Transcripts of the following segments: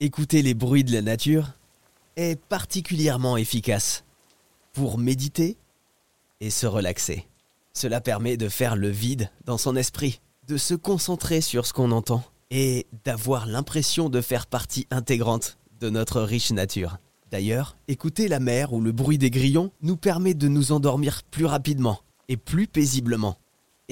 écouter les bruits de la nature est particulièrement efficace pour méditer et se relaxer. Cela permet de faire le vide dans son esprit, de se concentrer sur ce qu'on entend et d'avoir l'impression de faire partie intégrante de notre riche nature. D'ailleurs, écouter la mer ou le bruit des grillons nous permet de nous endormir plus rapidement et plus paisiblement.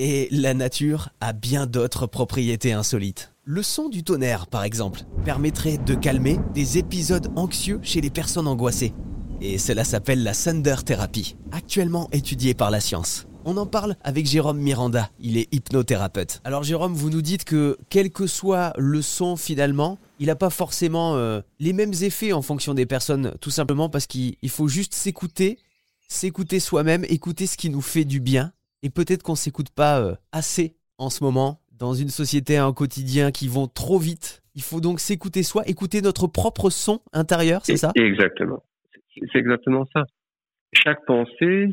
Et la nature a bien d'autres propriétés insolites. Le son du tonnerre, par exemple, permettrait de calmer des épisodes anxieux chez les personnes angoissées. Et cela s'appelle la Thunder Therapy, actuellement étudiée par la science. On en parle avec Jérôme Miranda, il est hypnothérapeute. Alors Jérôme, vous nous dites que quel que soit le son finalement, il n'a pas forcément euh, les mêmes effets en fonction des personnes, tout simplement parce qu'il faut juste s'écouter, s'écouter soi-même, écouter ce qui nous fait du bien. Et peut-être qu'on s'écoute pas euh, assez en ce moment, dans une société, un quotidien qui vont trop vite. Il faut donc s'écouter soi, écouter notre propre son intérieur, c'est ça? Exactement. C'est exactement ça. Chaque pensée,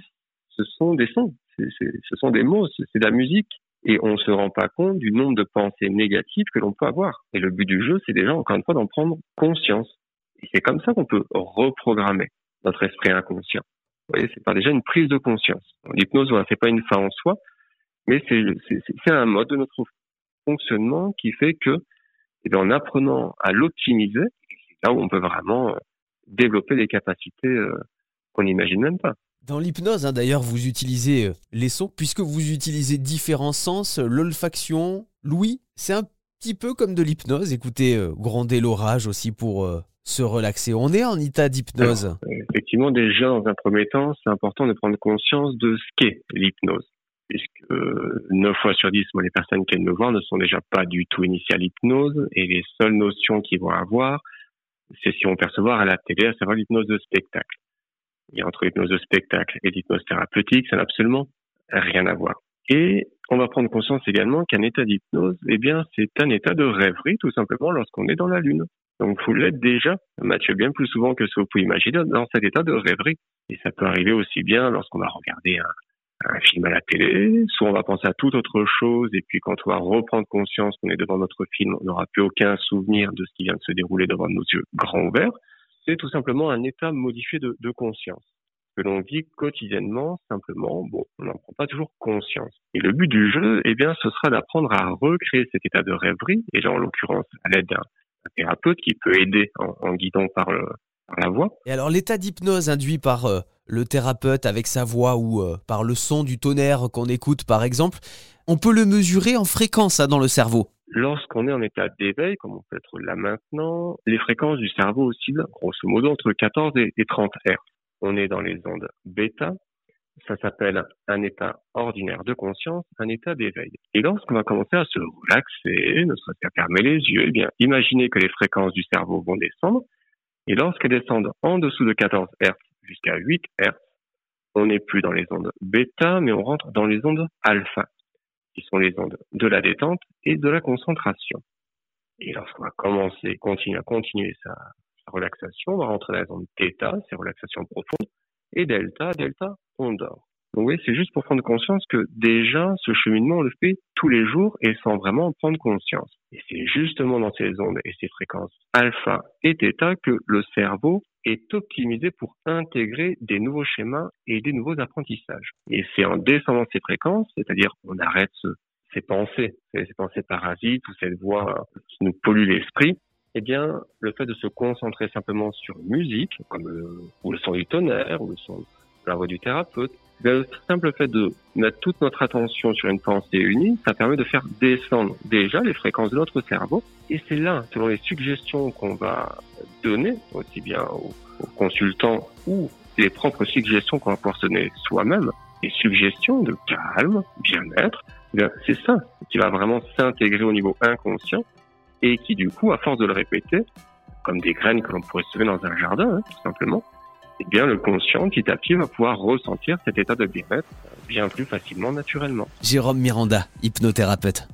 ce sont des sons, ce sont des mots, c'est de la musique. Et on ne se rend pas compte du nombre de pensées négatives que l'on peut avoir. Et le but du jeu, c'est déjà, encore une fois, d'en prendre conscience. Et c'est comme ça qu'on peut reprogrammer notre esprit inconscient. Vous voyez, c'est déjà une prise de conscience. L'hypnose, voilà, c'est pas une fin en soi, mais c'est un mode de notre fonctionnement qui fait que, eh en apprenant à l'optimiser, c'est là où on peut vraiment euh, développer des capacités euh, qu'on n'imagine même pas. Dans l'hypnose, hein, d'ailleurs, vous utilisez euh, les sons, puisque vous utilisez différents sens, l'olfaction, l'ouïe. C'est un petit peu comme de l'hypnose. Écoutez, gronder l'orage aussi pour se relaxer. On est en état d'hypnose. Effectivement, déjà, dans un premier temps, c'est important de prendre conscience de ce qu'est l'hypnose. Puisque 9 fois sur 10, moi, les personnes qui viennent me voir ne sont déjà pas du tout initiées à l'hypnose et les seules notions qu'ils vont avoir, c'est si on percevoir à la télé, à savoir l'hypnose de spectacle. Et entre l'hypnose de spectacle et l'hypnose thérapeutique, ça n'a absolument rien à voir. Et on va prendre conscience également qu'un état d'hypnose, eh bien, c'est un état de rêverie, tout simplement, lorsqu'on est dans la lune. Donc, vous l'êtes déjà, Mathieu, bien plus souvent que ce que vous pouvez imaginer dans cet état de rêverie. Et ça peut arriver aussi bien lorsqu'on va regarder un, un, film à la télé, soit on va penser à toute autre chose, et puis quand on va reprendre conscience qu'on est devant notre film, on n'aura plus aucun souvenir de ce qui vient de se dérouler devant nos yeux grands ouverts. C'est tout simplement un état modifié de, de conscience que l'on vit quotidiennement, simplement, bon, on n'en prend pas toujours conscience. Et le but du jeu, eh bien, ce sera d'apprendre à recréer cet état de rêverie, et là, en l'occurrence, à l'aide d'un thérapeute qui peut aider en, guidant par, la voix. Et alors l'état d'hypnose induit par euh, le thérapeute avec sa voix ou euh, par le son du tonnerre qu'on écoute par exemple, on peut le mesurer en fréquence hein, dans le cerveau. Lorsqu'on est en état d'éveil, comme on peut être là maintenant, les fréquences du cerveau oscillent grosso modo entre 14 et 30 Hz. On est dans les ondes bêta, ça s'appelle un état ordinaire de conscience, un état d'éveil. Et lorsqu'on va commencer à se relaxer, ne serait-ce qu'à fermer les yeux, eh bien, imaginez que les fréquences du cerveau vont descendre. Et lorsqu'elles descendent en dessous de 14 Hz jusqu'à 8 Hz, on n'est plus dans les ondes bêta, mais on rentre dans les ondes alpha, qui sont les ondes de la détente et de la concentration. Et lorsqu'on va commencer, continuer à continuer sa, relaxation, on va rentrer dans les ondes θ, c'est relaxation profonde, et delta, delta, on dort. Donc oui, c'est juste pour prendre conscience que déjà, ce cheminement, on le fait tous les jours et sans vraiment en prendre conscience. Et c'est justement dans ces ondes et ces fréquences alpha et theta que le cerveau est optimisé pour intégrer des nouveaux schémas et des nouveaux apprentissages. Et c'est en descendant ces fréquences, c'est-à-dire on arrête ces pensées, ces pensées parasites ou cette voix qui nous pollue l'esprit, eh bien, le fait de se concentrer simplement sur une musique, comme le, ou le son du tonnerre, ou le son la voix du thérapeute. Le simple fait de mettre toute notre attention sur une pensée unie, ça permet de faire descendre déjà les fréquences de notre cerveau. Et c'est là, selon les suggestions qu'on va donner, aussi bien aux, consultants ou les propres suggestions qu'on va pouvoir donner soi-même, les suggestions de calme, bien-être, eh c'est ça qui va vraiment s'intégrer au niveau inconscient et qui, du coup, à force de le répéter, comme des graines que l'on pourrait semer dans un jardin, hein, tout simplement, eh bien, le conscient, petit à petit, va pouvoir ressentir cet état de bien-être bien plus facilement naturellement. Jérôme Miranda, hypnothérapeute.